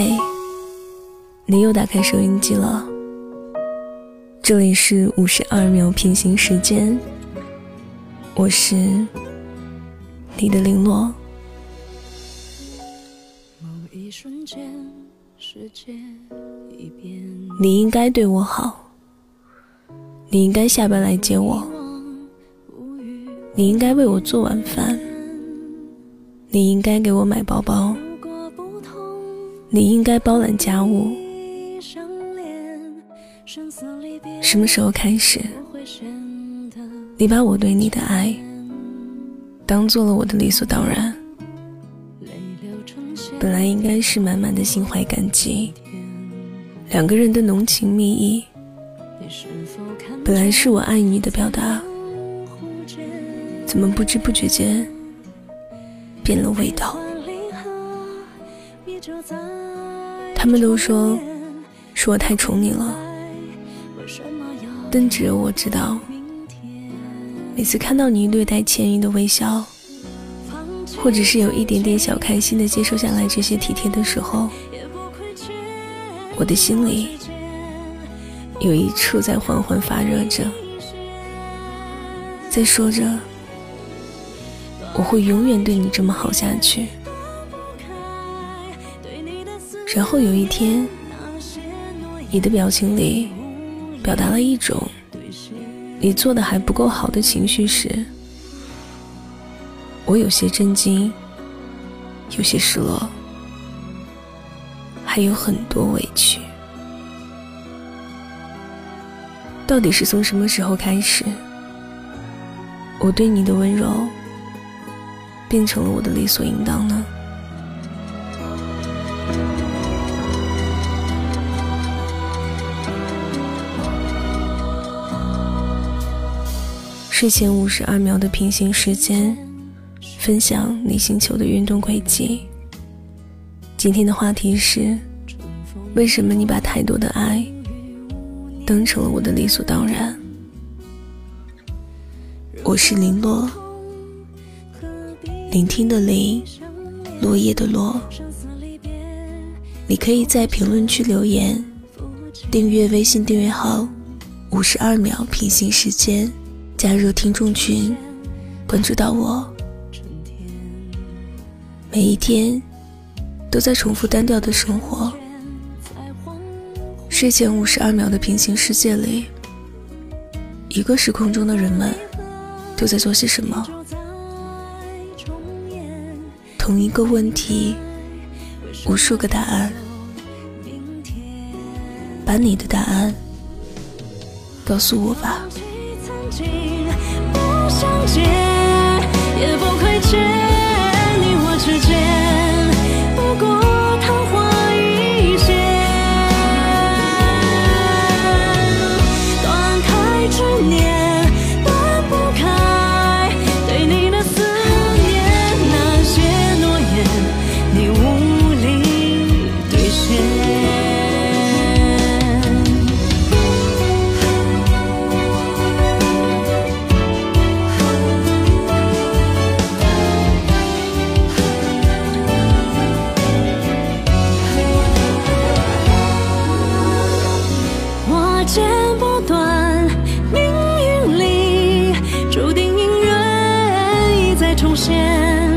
嘿，你又打开收音机了。这里是五十二秒平行时间，我是你的零落。你应该对我好，你应该下班来接我，你应该为我做晚饭，你应该给我买包包。你应该包揽家务。什么时候开始，你把我对你的爱当做了我的理所当然？本来应该是满满的心怀感激，两个人的浓情蜜意，本来是我爱你的表达，怎么不知不觉间变了味道？他们都说是我太宠你了，但只有我知道，每次看到你略带歉意的微笑，或者是有一点点小开心的接受下来这些体贴的时候，我的心里有一处在缓缓发热着，在说着我会永远对你这么好下去。然后有一天，你的表情里表达了一种你做的还不够好的情绪时，我有些震惊，有些失落，还有很多委屈。到底是从什么时候开始，我对你的温柔变成了我的理所应当呢？睡前五十二秒的平行时间，分享你星球的运动轨迹。今天的话题是：为什么你把太多的爱当成了我的理所当然？我是林落，聆听的聆，落叶的落。你可以在评论区留言，订阅微信订阅号“五十二秒平行时间”。加入听众群，关注到我。每一天都在重复单调的生活。睡前五十二秒的平行世界里，一个时空中的人们都在做些什么？同一个问题，无数个答案。把你的答案告诉我吧。不想见，也不亏欠现